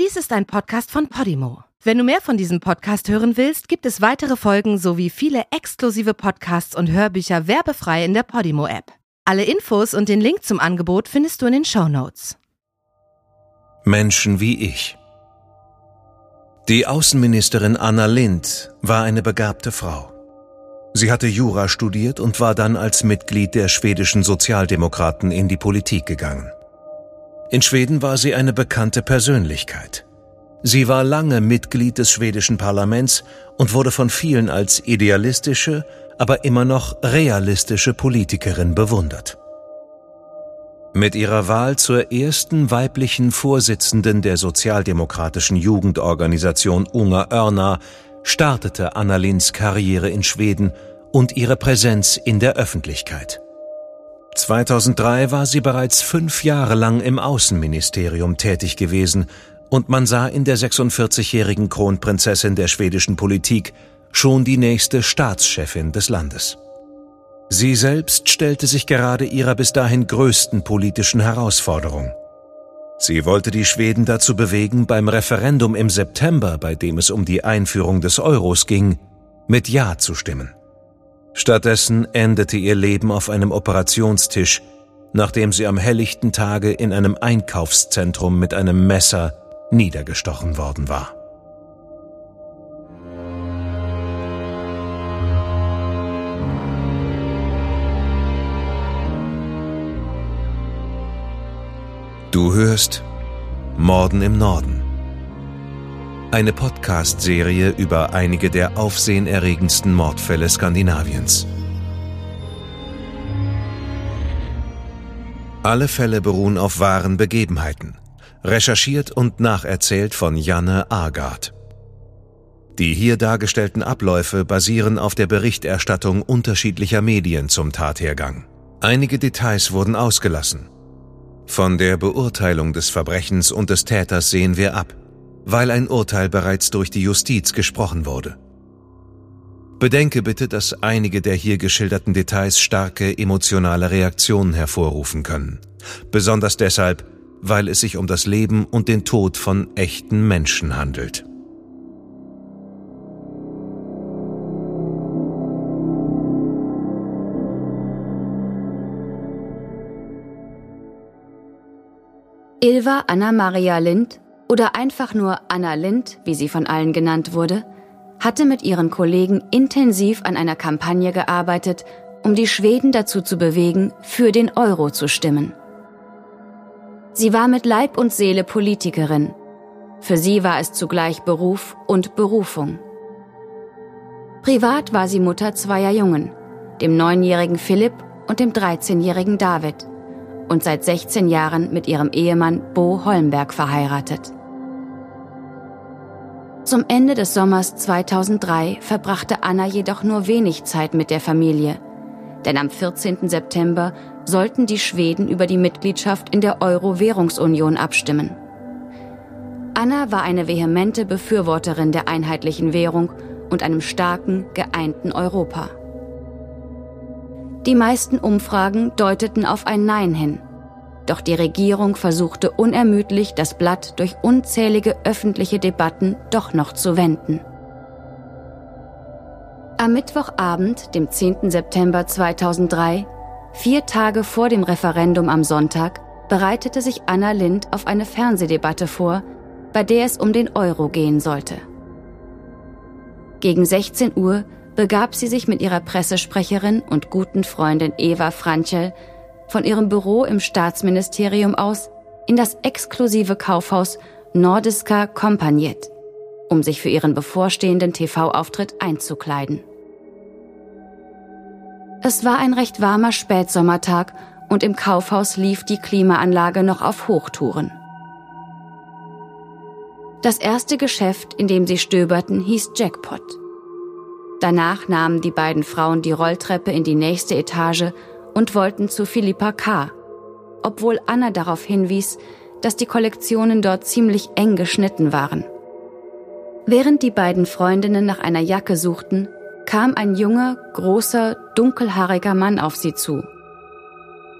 Dies ist ein Podcast von Podimo. Wenn du mehr von diesem Podcast hören willst, gibt es weitere Folgen sowie viele exklusive Podcasts und Hörbücher werbefrei in der Podimo-App. Alle Infos und den Link zum Angebot findest du in den Show Notes. Menschen wie ich. Die Außenministerin Anna Lind war eine begabte Frau. Sie hatte Jura studiert und war dann als Mitglied der schwedischen Sozialdemokraten in die Politik gegangen. In Schweden war sie eine bekannte Persönlichkeit. Sie war lange Mitglied des schwedischen Parlaments und wurde von vielen als idealistische, aber immer noch realistische Politikerin bewundert. Mit ihrer Wahl zur ersten weiblichen Vorsitzenden der sozialdemokratischen Jugendorganisation Unga Örna startete Anna Linds Karriere in Schweden und ihre Präsenz in der Öffentlichkeit. 2003 war sie bereits fünf Jahre lang im Außenministerium tätig gewesen und man sah in der 46-jährigen Kronprinzessin der schwedischen Politik schon die nächste Staatschefin des Landes. Sie selbst stellte sich gerade ihrer bis dahin größten politischen Herausforderung. Sie wollte die Schweden dazu bewegen, beim Referendum im September, bei dem es um die Einführung des Euros ging, mit Ja zu stimmen. Stattdessen endete ihr Leben auf einem Operationstisch, nachdem sie am helllichten Tage in einem Einkaufszentrum mit einem Messer niedergestochen worden war. Du hörst Morden im Norden. Eine Podcast-Serie über einige der aufsehenerregendsten Mordfälle Skandinaviens. Alle Fälle beruhen auf wahren Begebenheiten recherchiert und nacherzählt von Janne Agard. Die hier dargestellten Abläufe basieren auf der Berichterstattung unterschiedlicher Medien zum Tathergang. Einige Details wurden ausgelassen. Von der Beurteilung des Verbrechens und des Täters sehen wir ab, weil ein Urteil bereits durch die Justiz gesprochen wurde. Bedenke bitte, dass einige der hier geschilderten Details starke emotionale Reaktionen hervorrufen können. Besonders deshalb, weil es sich um das Leben und den Tod von echten Menschen handelt. Ilva Anna Maria Lind oder einfach nur Anna Lind, wie sie von allen genannt wurde, hatte mit ihren Kollegen intensiv an einer Kampagne gearbeitet, um die Schweden dazu zu bewegen, für den Euro zu stimmen. Sie war mit Leib und Seele Politikerin. Für sie war es zugleich Beruf und Berufung. Privat war sie Mutter zweier Jungen, dem neunjährigen Philipp und dem 13-jährigen David und seit 16 Jahren mit ihrem Ehemann Bo Holmberg verheiratet. Zum Ende des Sommers 2003 verbrachte Anna jedoch nur wenig Zeit mit der Familie, denn am 14. September sollten die Schweden über die Mitgliedschaft in der Euro-Währungsunion abstimmen. Anna war eine vehemente Befürworterin der einheitlichen Währung und einem starken, geeinten Europa. Die meisten Umfragen deuteten auf ein Nein hin. Doch die Regierung versuchte unermüdlich, das Blatt durch unzählige öffentliche Debatten doch noch zu wenden. Am Mittwochabend, dem 10. September 2003, Vier Tage vor dem Referendum am Sonntag bereitete sich Anna Lind auf eine Fernsehdebatte vor, bei der es um den Euro gehen sollte. Gegen 16 Uhr begab sie sich mit ihrer Pressesprecherin und guten Freundin Eva Franchel von ihrem Büro im Staatsministerium aus in das exklusive Kaufhaus Nordiska Kompaniet, um sich für ihren bevorstehenden TV-Auftritt einzukleiden. Es war ein recht warmer Spätsommertag und im Kaufhaus lief die Klimaanlage noch auf Hochtouren. Das erste Geschäft, in dem sie stöberten, hieß Jackpot. Danach nahmen die beiden Frauen die Rolltreppe in die nächste Etage und wollten zu Philippa K., obwohl Anna darauf hinwies, dass die Kollektionen dort ziemlich eng geschnitten waren. Während die beiden Freundinnen nach einer Jacke suchten, kam ein junger, großer, dunkelhaariger Mann auf sie zu.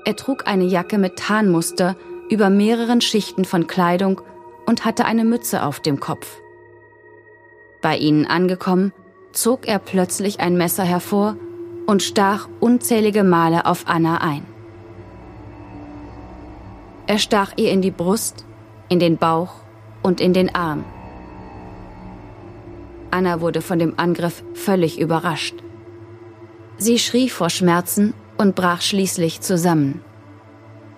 Er trug eine Jacke mit Tarnmuster über mehreren Schichten von Kleidung und hatte eine Mütze auf dem Kopf. Bei ihnen angekommen, zog er plötzlich ein Messer hervor und stach unzählige Male auf Anna ein. Er stach ihr in die Brust, in den Bauch und in den Arm. Anna wurde von dem Angriff völlig überrascht. Sie schrie vor Schmerzen und brach schließlich zusammen.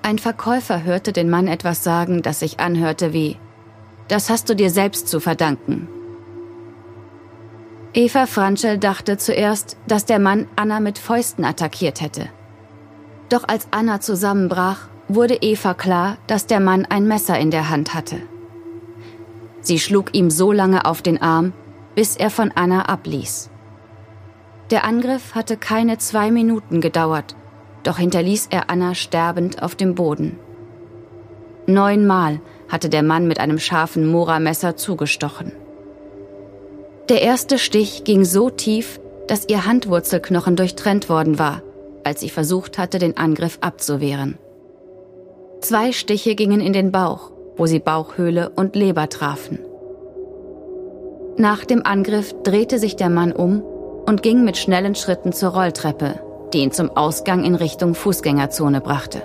Ein Verkäufer hörte den Mann etwas sagen, das sich anhörte wie Das hast du dir selbst zu verdanken. Eva Franschel dachte zuerst, dass der Mann Anna mit Fäusten attackiert hätte. Doch als Anna zusammenbrach, wurde Eva klar, dass der Mann ein Messer in der Hand hatte. Sie schlug ihm so lange auf den Arm, bis er von Anna abließ. Der Angriff hatte keine zwei Minuten gedauert, doch hinterließ er Anna sterbend auf dem Boden. Neunmal hatte der Mann mit einem scharfen Mora-Messer zugestochen. Der erste Stich ging so tief, dass ihr Handwurzelknochen durchtrennt worden war, als sie versucht hatte, den Angriff abzuwehren. Zwei Stiche gingen in den Bauch, wo sie Bauchhöhle und Leber trafen. Nach dem Angriff drehte sich der Mann um und ging mit schnellen Schritten zur Rolltreppe, die ihn zum Ausgang in Richtung Fußgängerzone brachte.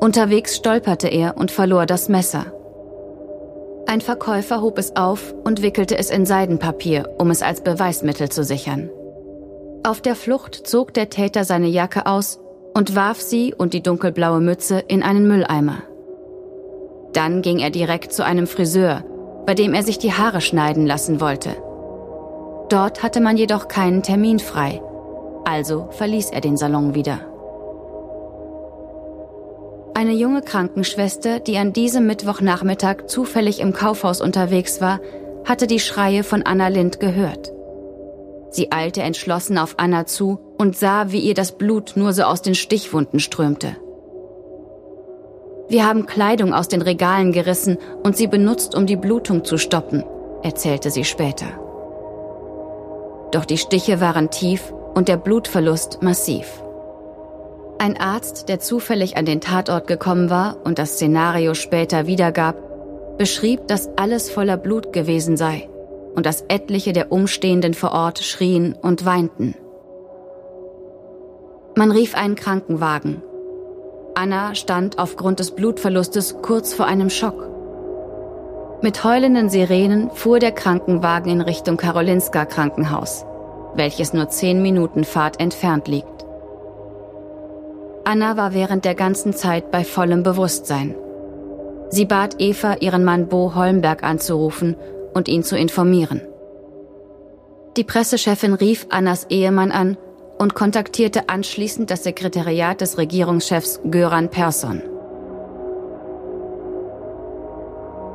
Unterwegs stolperte er und verlor das Messer. Ein Verkäufer hob es auf und wickelte es in Seidenpapier, um es als Beweismittel zu sichern. Auf der Flucht zog der Täter seine Jacke aus und warf sie und die dunkelblaue Mütze in einen Mülleimer. Dann ging er direkt zu einem Friseur, bei dem er sich die Haare schneiden lassen wollte. Dort hatte man jedoch keinen Termin frei, also verließ er den Salon wieder. Eine junge Krankenschwester, die an diesem Mittwochnachmittag zufällig im Kaufhaus unterwegs war, hatte die Schreie von Anna Lind gehört. Sie eilte entschlossen auf Anna zu und sah, wie ihr das Blut nur so aus den Stichwunden strömte. Wir haben Kleidung aus den Regalen gerissen und sie benutzt, um die Blutung zu stoppen, erzählte sie später. Doch die Stiche waren tief und der Blutverlust massiv. Ein Arzt, der zufällig an den Tatort gekommen war und das Szenario später wiedergab, beschrieb, dass alles voller Blut gewesen sei und dass etliche der Umstehenden vor Ort schrien und weinten. Man rief einen Krankenwagen. Anna stand aufgrund des Blutverlustes kurz vor einem Schock. Mit heulenden Sirenen fuhr der Krankenwagen in Richtung Karolinska Krankenhaus, welches nur zehn Minuten Fahrt entfernt liegt. Anna war während der ganzen Zeit bei vollem Bewusstsein. Sie bat Eva, ihren Mann Bo Holmberg anzurufen und ihn zu informieren. Die Pressechefin rief Annas Ehemann an und kontaktierte anschließend das Sekretariat des Regierungschefs Göran Persson.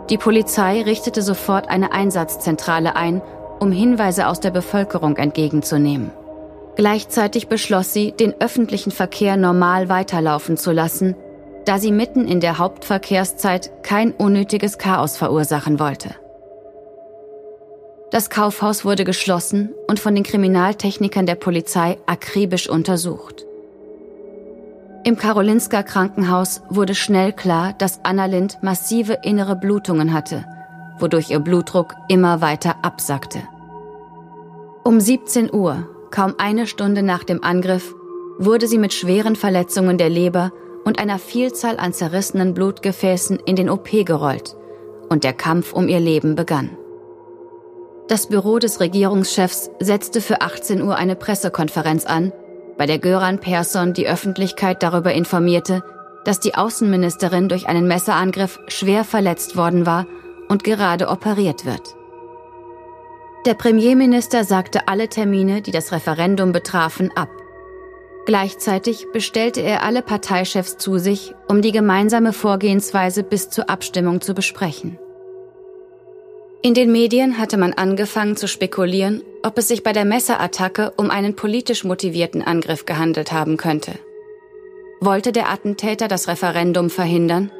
Die Polizei richtete sofort eine Einsatzzentrale ein, um Hinweise aus der Bevölkerung entgegenzunehmen. Gleichzeitig beschloss sie, den öffentlichen Verkehr normal weiterlaufen zu lassen, da sie mitten in der Hauptverkehrszeit kein unnötiges Chaos verursachen wollte. Das Kaufhaus wurde geschlossen und von den Kriminaltechnikern der Polizei akribisch untersucht. Im Karolinsker Krankenhaus wurde schnell klar, dass Anna Lind massive innere Blutungen hatte, wodurch ihr Blutdruck immer weiter absackte. Um 17 Uhr, kaum eine Stunde nach dem Angriff, wurde sie mit schweren Verletzungen der Leber und einer Vielzahl an zerrissenen Blutgefäßen in den OP gerollt und der Kampf um ihr Leben begann. Das Büro des Regierungschefs setzte für 18 Uhr eine Pressekonferenz an, bei der Göran Persson die Öffentlichkeit darüber informierte, dass die Außenministerin durch einen Messerangriff schwer verletzt worden war und gerade operiert wird. Der Premierminister sagte alle Termine, die das Referendum betrafen, ab. Gleichzeitig bestellte er alle Parteichefs zu sich, um die gemeinsame Vorgehensweise bis zur Abstimmung zu besprechen. In den Medien hatte man angefangen zu spekulieren, ob es sich bei der Messerattacke um einen politisch motivierten Angriff gehandelt haben könnte. Wollte der Attentäter das Referendum verhindern?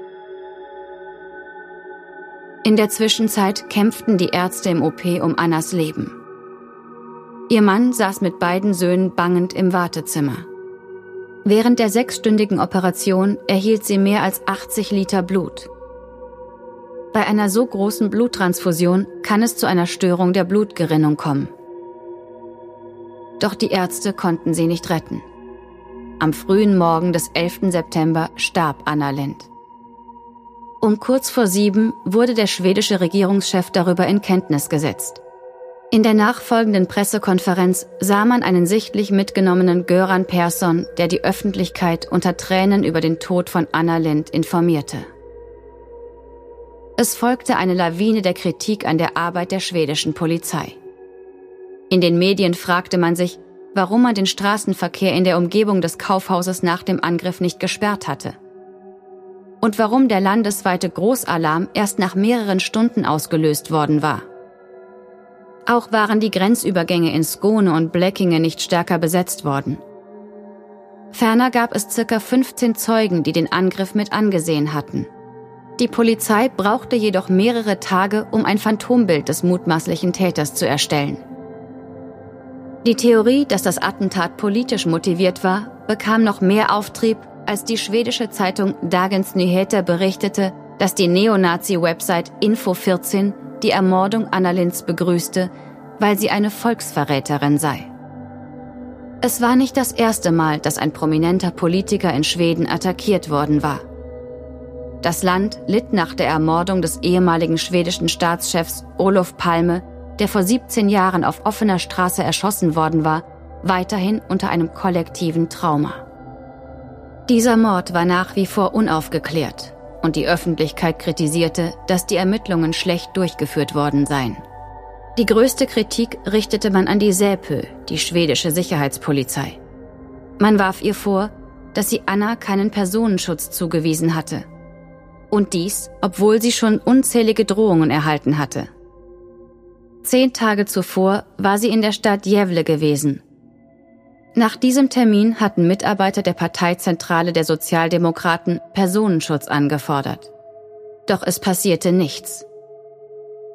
In der Zwischenzeit kämpften die Ärzte im OP um Annas Leben. Ihr Mann saß mit beiden Söhnen bangend im Wartezimmer. Während der sechsstündigen Operation erhielt sie mehr als 80 Liter Blut. Bei einer so großen Bluttransfusion kann es zu einer Störung der Blutgerinnung kommen. Doch die Ärzte konnten sie nicht retten. Am frühen Morgen des 11. September starb Anna Lind. Um kurz vor sieben wurde der schwedische Regierungschef darüber in Kenntnis gesetzt. In der nachfolgenden Pressekonferenz sah man einen sichtlich mitgenommenen Göran Persson, der die Öffentlichkeit unter Tränen über den Tod von Anna Lind informierte. Es folgte eine Lawine der Kritik an der Arbeit der schwedischen Polizei. In den Medien fragte man sich, warum man den Straßenverkehr in der Umgebung des Kaufhauses nach dem Angriff nicht gesperrt hatte. Und warum der landesweite Großalarm erst nach mehreren Stunden ausgelöst worden war. Auch waren die Grenzübergänge in Skone und Blekinge nicht stärker besetzt worden. Ferner gab es circa 15 Zeugen, die den Angriff mit angesehen hatten. Die Polizei brauchte jedoch mehrere Tage, um ein Phantombild des mutmaßlichen Täters zu erstellen. Die Theorie, dass das Attentat politisch motiviert war, bekam noch mehr Auftrieb, als die schwedische Zeitung Dagens Nyheter berichtete, dass die Neonazi-Website Info14 die Ermordung Anna Linz begrüßte, weil sie eine Volksverräterin sei. Es war nicht das erste Mal, dass ein prominenter Politiker in Schweden attackiert worden war. Das Land litt nach der Ermordung des ehemaligen schwedischen Staatschefs Olof Palme, der vor 17 Jahren auf offener Straße erschossen worden war, weiterhin unter einem kollektiven Trauma. Dieser Mord war nach wie vor unaufgeklärt und die Öffentlichkeit kritisierte, dass die Ermittlungen schlecht durchgeführt worden seien. Die größte Kritik richtete man an die Säpö, die schwedische Sicherheitspolizei. Man warf ihr vor, dass sie Anna keinen Personenschutz zugewiesen hatte und dies, obwohl sie schon unzählige Drohungen erhalten hatte. Zehn Tage zuvor war sie in der Stadt Jevle gewesen. Nach diesem Termin hatten Mitarbeiter der Parteizentrale der Sozialdemokraten Personenschutz angefordert. Doch es passierte nichts.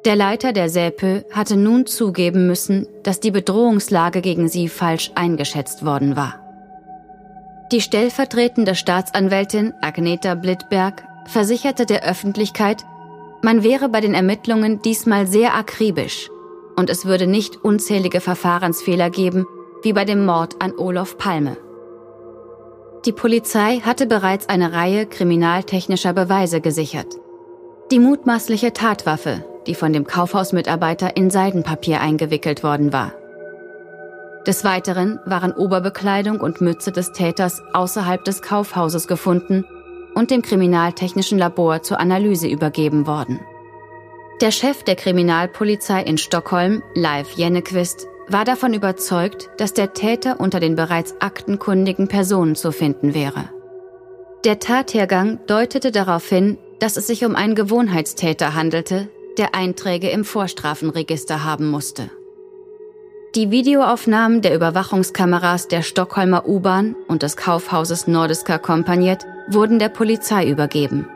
Der Leiter der SÄPÖ hatte nun zugeben müssen, dass die Bedrohungslage gegen sie falsch eingeschätzt worden war. Die stellvertretende Staatsanwältin Agneta Blittberg versicherte der Öffentlichkeit, man wäre bei den Ermittlungen diesmal sehr akribisch und es würde nicht unzählige Verfahrensfehler geben, wie bei dem Mord an Olof Palme. Die Polizei hatte bereits eine Reihe kriminaltechnischer Beweise gesichert. Die mutmaßliche Tatwaffe, die von dem Kaufhausmitarbeiter in Seidenpapier eingewickelt worden war. Des Weiteren waren Oberbekleidung und Mütze des Täters außerhalb des Kaufhauses gefunden und dem Kriminaltechnischen Labor zur Analyse übergeben worden. Der Chef der Kriminalpolizei in Stockholm, Leif Jennequist, war davon überzeugt, dass der Täter unter den bereits aktenkundigen Personen zu finden wäre. Der Tathergang deutete darauf hin, dass es sich um einen Gewohnheitstäter handelte, der Einträge im Vorstrafenregister haben musste. Die Videoaufnahmen der Überwachungskameras der Stockholmer U-Bahn und des Kaufhauses Nordiska Kompaniet wurden der Polizei übergeben.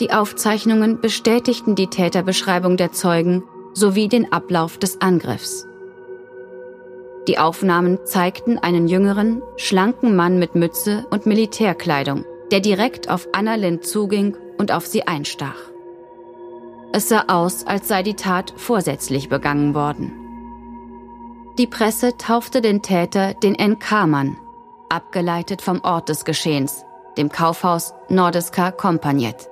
Die Aufzeichnungen bestätigten die Täterbeschreibung der Zeugen sowie den Ablauf des Angriffs. Die Aufnahmen zeigten einen jüngeren, schlanken Mann mit Mütze und Militärkleidung, der direkt auf Anna Lind zuging und auf sie einstach. Es sah aus, als sei die Tat vorsätzlich begangen worden. Die Presse taufte den Täter den NK-Mann, abgeleitet vom Ort des Geschehens, dem Kaufhaus Nordiska Kompagnet.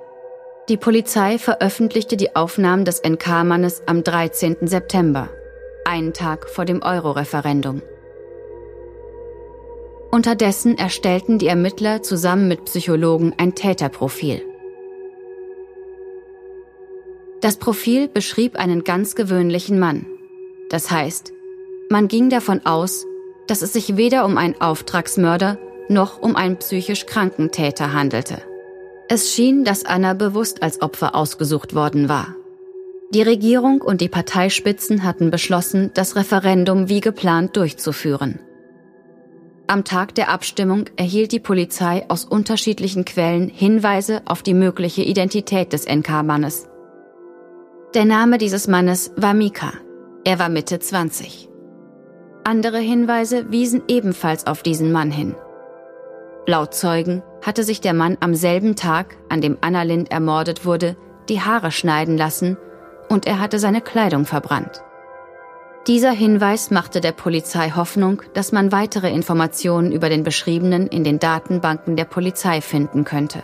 Die Polizei veröffentlichte die Aufnahmen des NK-Mannes am 13. September, einen Tag vor dem Euro-Referendum. Unterdessen erstellten die Ermittler zusammen mit Psychologen ein Täterprofil. Das Profil beschrieb einen ganz gewöhnlichen Mann. Das heißt, man ging davon aus, dass es sich weder um einen Auftragsmörder noch um einen psychisch kranken Täter handelte. Es schien, dass Anna bewusst als Opfer ausgesucht worden war. Die Regierung und die Parteispitzen hatten beschlossen, das Referendum wie geplant durchzuführen. Am Tag der Abstimmung erhielt die Polizei aus unterschiedlichen Quellen Hinweise auf die mögliche Identität des NK-Mannes. Der Name dieses Mannes war Mika. Er war Mitte 20. Andere Hinweise wiesen ebenfalls auf diesen Mann hin. Laut Zeugen hatte sich der Mann am selben Tag, an dem Anna Lind ermordet wurde, die Haare schneiden lassen und er hatte seine Kleidung verbrannt. Dieser Hinweis machte der Polizei Hoffnung, dass man weitere Informationen über den Beschriebenen in den Datenbanken der Polizei finden könnte.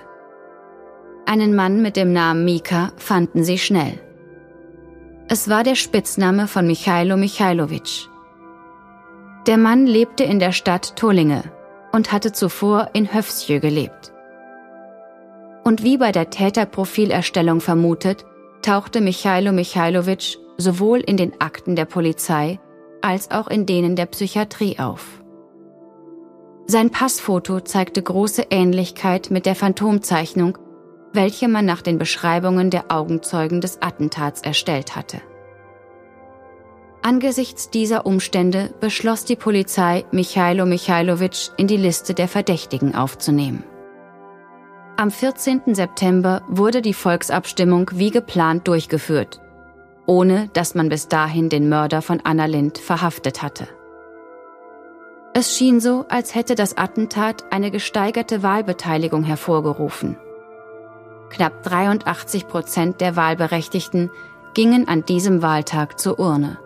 Einen Mann mit dem Namen Mika fanden sie schnell. Es war der Spitzname von Michailo Michailovic. Der Mann lebte in der Stadt Tolinge und hatte zuvor in Höfsjö gelebt. Und wie bei der Täterprofilerstellung vermutet, tauchte Michailo Michailovic sowohl in den Akten der Polizei als auch in denen der Psychiatrie auf. Sein Passfoto zeigte große Ähnlichkeit mit der Phantomzeichnung, welche man nach den Beschreibungen der Augenzeugen des Attentats erstellt hatte. Angesichts dieser Umstände beschloss die Polizei, Michailo Michailovic in die Liste der Verdächtigen aufzunehmen. Am 14. September wurde die Volksabstimmung wie geplant durchgeführt, ohne dass man bis dahin den Mörder von Anna Lind verhaftet hatte. Es schien so, als hätte das Attentat eine gesteigerte Wahlbeteiligung hervorgerufen. Knapp 83 Prozent der Wahlberechtigten gingen an diesem Wahltag zur Urne.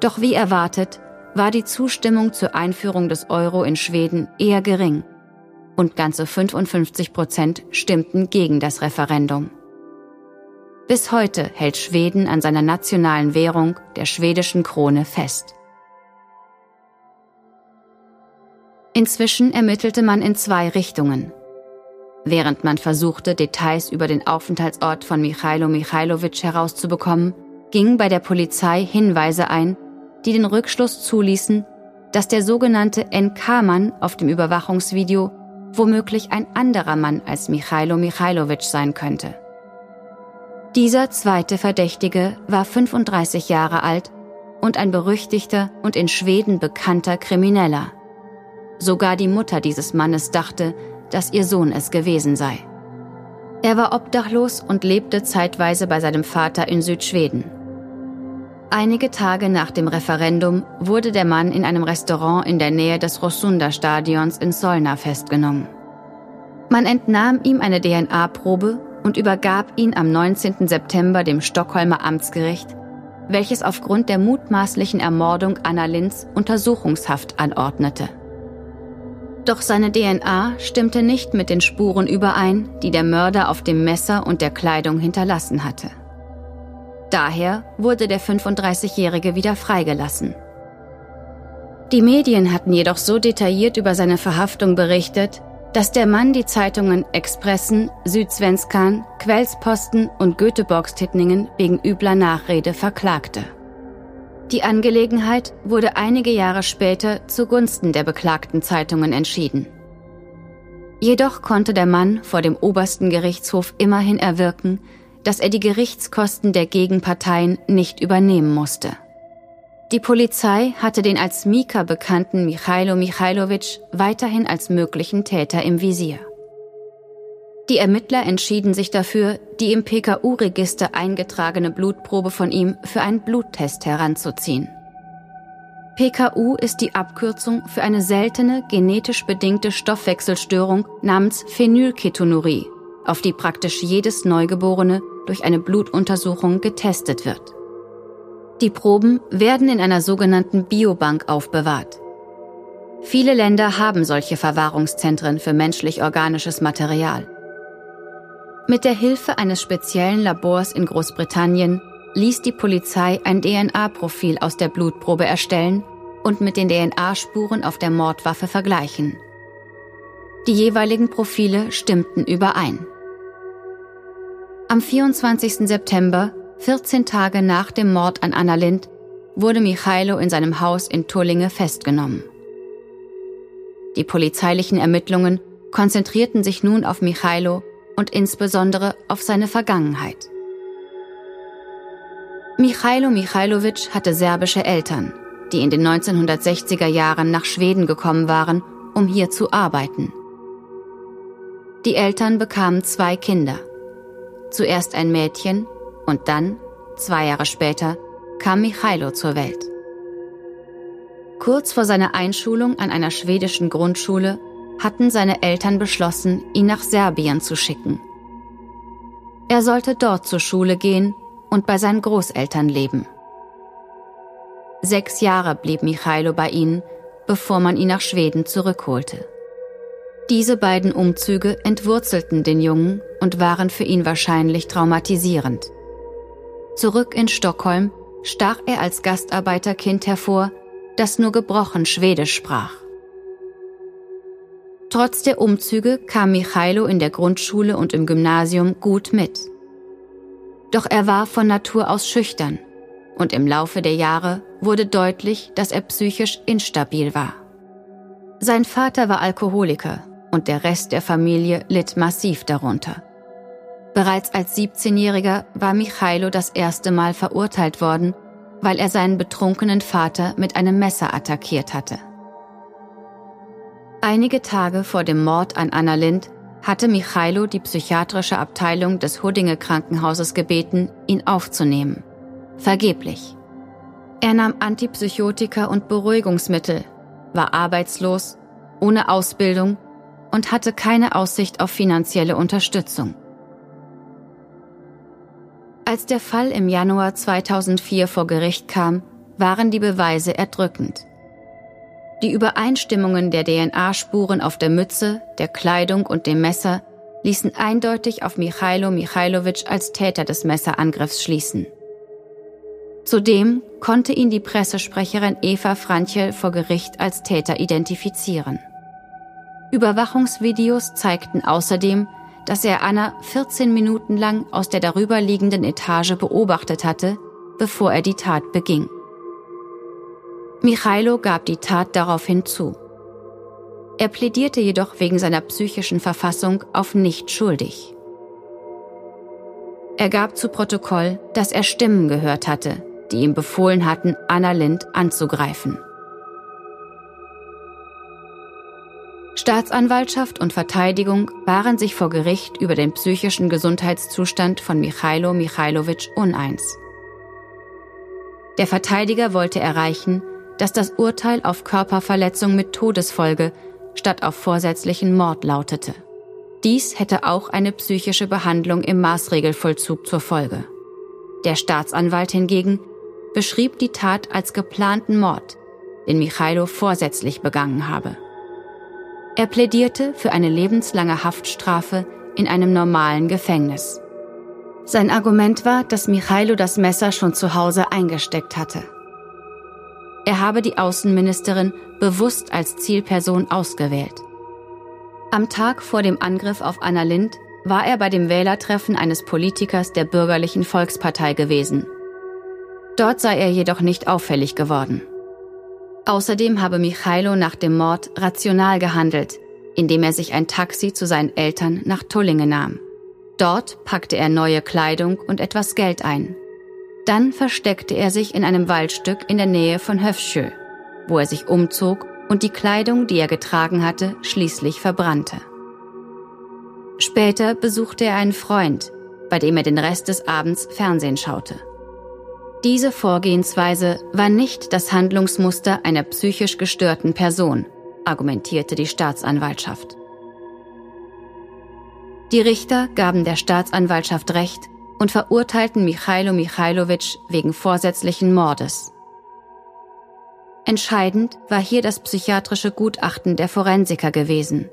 Doch wie erwartet, war die Zustimmung zur Einführung des Euro in Schweden eher gering und ganze 55 Prozent stimmten gegen das Referendum. Bis heute hält Schweden an seiner nationalen Währung, der schwedischen Krone, fest. Inzwischen ermittelte man in zwei Richtungen. Während man versuchte, Details über den Aufenthaltsort von Michailo Michailovic herauszubekommen, gingen bei der Polizei Hinweise ein, die den Rückschluss zuließen, dass der sogenannte NK-Mann auf dem Überwachungsvideo womöglich ein anderer Mann als Michailo Michailovic sein könnte. Dieser zweite Verdächtige war 35 Jahre alt und ein berüchtigter und in Schweden bekannter Krimineller. Sogar die Mutter dieses Mannes dachte, dass ihr Sohn es gewesen sei. Er war obdachlos und lebte zeitweise bei seinem Vater in Südschweden. Einige Tage nach dem Referendum wurde der Mann in einem Restaurant in der Nähe des Rossunda-Stadions in Solna festgenommen. Man entnahm ihm eine DNA-Probe und übergab ihn am 19. September dem Stockholmer Amtsgericht, welches aufgrund der mutmaßlichen Ermordung Anna Linz Untersuchungshaft anordnete. Doch seine DNA stimmte nicht mit den Spuren überein, die der Mörder auf dem Messer und der Kleidung hinterlassen hatte. Daher wurde der 35-Jährige wieder freigelassen. Die Medien hatten jedoch so detailliert über seine Verhaftung berichtet, dass der Mann die Zeitungen Expressen, Südsvenskan, Quellsposten und Göteborgs-Tittningen wegen übler Nachrede verklagte. Die Angelegenheit wurde einige Jahre später zugunsten der beklagten Zeitungen entschieden. Jedoch konnte der Mann vor dem obersten Gerichtshof immerhin erwirken, dass er die Gerichtskosten der Gegenparteien nicht übernehmen musste. Die Polizei hatte den als Mika bekannten Michailo Michailovic weiterhin als möglichen Täter im Visier. Die Ermittler entschieden sich dafür, die im PKU-Register eingetragene Blutprobe von ihm für einen Bluttest heranzuziehen. PKU ist die Abkürzung für eine seltene genetisch bedingte Stoffwechselstörung namens Phenylketonurie auf die praktisch jedes Neugeborene durch eine Blutuntersuchung getestet wird. Die Proben werden in einer sogenannten Biobank aufbewahrt. Viele Länder haben solche Verwahrungszentren für menschlich-organisches Material. Mit der Hilfe eines speziellen Labors in Großbritannien ließ die Polizei ein DNA-Profil aus der Blutprobe erstellen und mit den DNA-Spuren auf der Mordwaffe vergleichen. Die jeweiligen Profile stimmten überein. Am 24. September, 14 Tage nach dem Mord an Anna Lind, wurde Michailo in seinem Haus in Tullinge festgenommen. Die polizeilichen Ermittlungen konzentrierten sich nun auf Michailo und insbesondere auf seine Vergangenheit. Michailo Michailovic hatte serbische Eltern, die in den 1960er Jahren nach Schweden gekommen waren, um hier zu arbeiten. Die Eltern bekamen zwei Kinder – Zuerst ein Mädchen und dann, zwei Jahre später, kam Michailo zur Welt. Kurz vor seiner Einschulung an einer schwedischen Grundschule hatten seine Eltern beschlossen, ihn nach Serbien zu schicken. Er sollte dort zur Schule gehen und bei seinen Großeltern leben. Sechs Jahre blieb Michailo bei ihnen, bevor man ihn nach Schweden zurückholte. Diese beiden Umzüge entwurzelten den Jungen und waren für ihn wahrscheinlich traumatisierend. Zurück in Stockholm stach er als Gastarbeiterkind hervor, das nur gebrochen Schwedisch sprach. Trotz der Umzüge kam Michailo in der Grundschule und im Gymnasium gut mit. Doch er war von Natur aus schüchtern und im Laufe der Jahre wurde deutlich, dass er psychisch instabil war. Sein Vater war Alkoholiker und der Rest der Familie litt massiv darunter. Bereits als 17-Jähriger war Michailo das erste Mal verurteilt worden, weil er seinen betrunkenen Vater mit einem Messer attackiert hatte. Einige Tage vor dem Mord an Anna Lind hatte Michailo die psychiatrische Abteilung des Huddinge Krankenhauses gebeten, ihn aufzunehmen. Vergeblich. Er nahm Antipsychotika und Beruhigungsmittel, war arbeitslos, ohne Ausbildung und hatte keine Aussicht auf finanzielle Unterstützung. Als der Fall im Januar 2004 vor Gericht kam, waren die Beweise erdrückend. Die Übereinstimmungen der DNA-Spuren auf der Mütze, der Kleidung und dem Messer ließen eindeutig auf Michailo Michailovic als Täter des Messerangriffs schließen. Zudem konnte ihn die Pressesprecherin Eva Franchel vor Gericht als Täter identifizieren. Überwachungsvideos zeigten außerdem, dass er Anna 14 Minuten lang aus der darüberliegenden Etage beobachtet hatte, bevor er die Tat beging. Michailo gab die Tat daraufhin zu. Er plädierte jedoch wegen seiner psychischen Verfassung auf nicht schuldig. Er gab zu Protokoll, dass er Stimmen gehört hatte, die ihm befohlen hatten, Anna Lind anzugreifen. Staatsanwaltschaft und Verteidigung waren sich vor Gericht über den psychischen Gesundheitszustand von Michailo Michailovic uneins. Der Verteidiger wollte erreichen, dass das Urteil auf Körperverletzung mit Todesfolge statt auf vorsätzlichen Mord lautete. Dies hätte auch eine psychische Behandlung im Maßregelvollzug zur Folge. Der Staatsanwalt hingegen beschrieb die Tat als geplanten Mord, den Michailo vorsätzlich begangen habe. Er plädierte für eine lebenslange Haftstrafe in einem normalen Gefängnis. Sein Argument war, dass Michailo das Messer schon zu Hause eingesteckt hatte. Er habe die Außenministerin bewusst als Zielperson ausgewählt. Am Tag vor dem Angriff auf Anna Lind war er bei dem Wählertreffen eines Politikers der Bürgerlichen Volkspartei gewesen. Dort sei er jedoch nicht auffällig geworden. Außerdem habe Michailo nach dem Mord rational gehandelt, indem er sich ein Taxi zu seinen Eltern nach Tullinge nahm. Dort packte er neue Kleidung und etwas Geld ein. Dann versteckte er sich in einem Waldstück in der Nähe von Höfschö, wo er sich umzog und die Kleidung, die er getragen hatte, schließlich verbrannte. Später besuchte er einen Freund, bei dem er den Rest des Abends Fernsehen schaute. Diese Vorgehensweise war nicht das Handlungsmuster einer psychisch gestörten Person, argumentierte die Staatsanwaltschaft. Die Richter gaben der Staatsanwaltschaft Recht und verurteilten Michailo Michailovic wegen vorsätzlichen Mordes. Entscheidend war hier das psychiatrische Gutachten der Forensiker gewesen.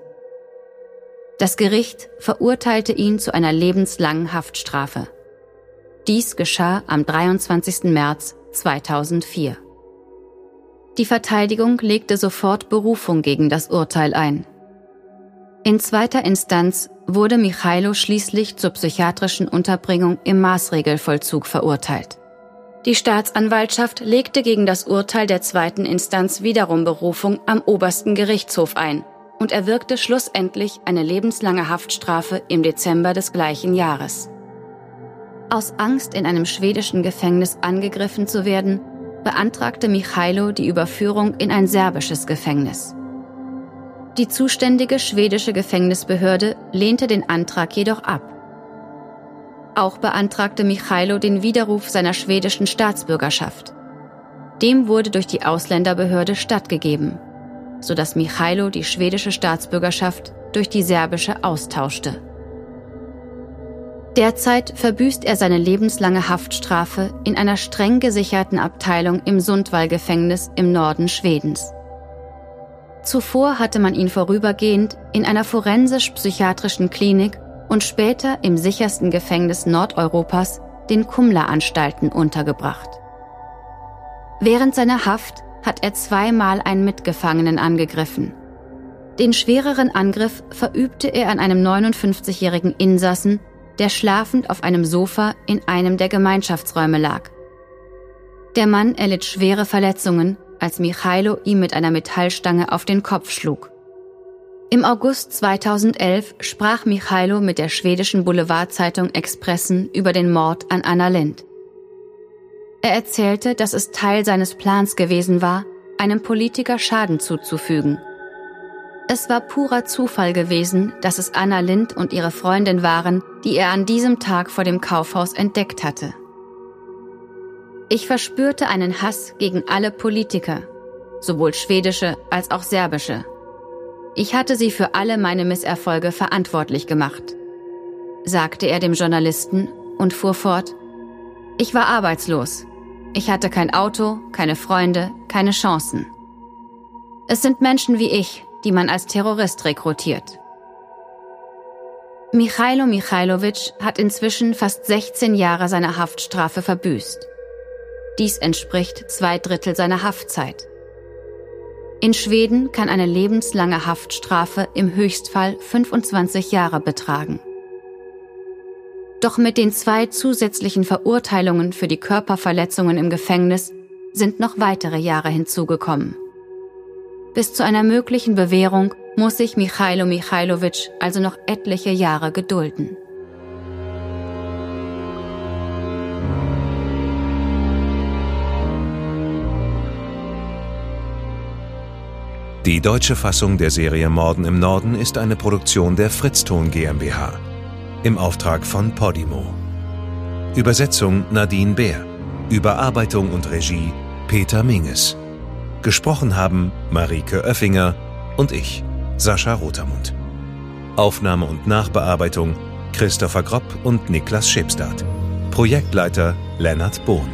Das Gericht verurteilte ihn zu einer lebenslangen Haftstrafe. Dies geschah am 23. März 2004. Die Verteidigung legte sofort Berufung gegen das Urteil ein. In zweiter Instanz wurde Michailo schließlich zur psychiatrischen Unterbringung im Maßregelvollzug verurteilt. Die Staatsanwaltschaft legte gegen das Urteil der zweiten Instanz wiederum Berufung am obersten Gerichtshof ein und erwirkte schlussendlich eine lebenslange Haftstrafe im Dezember des gleichen Jahres. Aus Angst, in einem schwedischen Gefängnis angegriffen zu werden, beantragte Michailo die Überführung in ein serbisches Gefängnis. Die zuständige schwedische Gefängnisbehörde lehnte den Antrag jedoch ab. Auch beantragte Michailo den Widerruf seiner schwedischen Staatsbürgerschaft. Dem wurde durch die Ausländerbehörde stattgegeben. sodass Michailo die schwedische Staatsbürgerschaft durch die serbische austauschte. Derzeit verbüßt er seine lebenslange Haftstrafe in einer streng gesicherten Abteilung im Sundwall-Gefängnis im Norden Schwedens. Zuvor hatte man ihn vorübergehend in einer forensisch-psychiatrischen Klinik und später im sichersten Gefängnis Nordeuropas, den Kumla-Anstalten, untergebracht. Während seiner Haft hat er zweimal einen Mitgefangenen angegriffen. Den schwereren Angriff verübte er an einem 59-jährigen Insassen, der schlafend auf einem Sofa in einem der Gemeinschaftsräume lag. Der Mann erlitt schwere Verletzungen, als Michailo ihm mit einer Metallstange auf den Kopf schlug. Im August 2011 sprach Michailo mit der schwedischen Boulevardzeitung Expressen über den Mord an Anna Lind. Er erzählte, dass es Teil seines Plans gewesen war, einem Politiker Schaden zuzufügen – es war purer Zufall gewesen, dass es Anna Lind und ihre Freundin waren, die er an diesem Tag vor dem Kaufhaus entdeckt hatte. Ich verspürte einen Hass gegen alle Politiker, sowohl schwedische als auch serbische. Ich hatte sie für alle meine Misserfolge verantwortlich gemacht, sagte er dem Journalisten und fuhr fort. Ich war arbeitslos. Ich hatte kein Auto, keine Freunde, keine Chancen. Es sind Menschen wie ich, die man als Terrorist rekrutiert. Michailo Michailovic hat inzwischen fast 16 Jahre seiner Haftstrafe verbüßt. Dies entspricht zwei Drittel seiner Haftzeit. In Schweden kann eine lebenslange Haftstrafe im Höchstfall 25 Jahre betragen. Doch mit den zwei zusätzlichen Verurteilungen für die Körperverletzungen im Gefängnis sind noch weitere Jahre hinzugekommen. Bis zu einer möglichen Bewährung muss sich Michailo Michailovic also noch etliche Jahre gedulden. Die deutsche Fassung der Serie Morden im Norden ist eine Produktion der Fritzton GmbH im Auftrag von Podimo. Übersetzung Nadine Bär. Überarbeitung und Regie Peter Minges. Gesprochen haben Marike Oeffinger und ich, Sascha Rotermund. Aufnahme und Nachbearbeitung Christopher Gropp und Niklas Schepstadt. Projektleiter Lennart Bohn.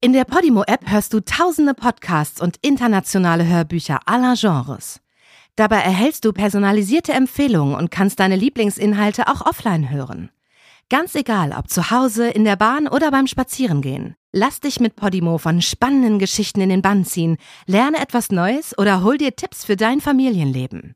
In der Podimo-App hörst du tausende Podcasts und internationale Hörbücher aller Genres. Dabei erhältst du personalisierte Empfehlungen und kannst deine Lieblingsinhalte auch offline hören. Ganz egal, ob zu Hause, in der Bahn oder beim Spazierengehen. Lass dich mit Podimo von spannenden Geschichten in den Bann ziehen, lerne etwas Neues oder hol dir Tipps für dein Familienleben.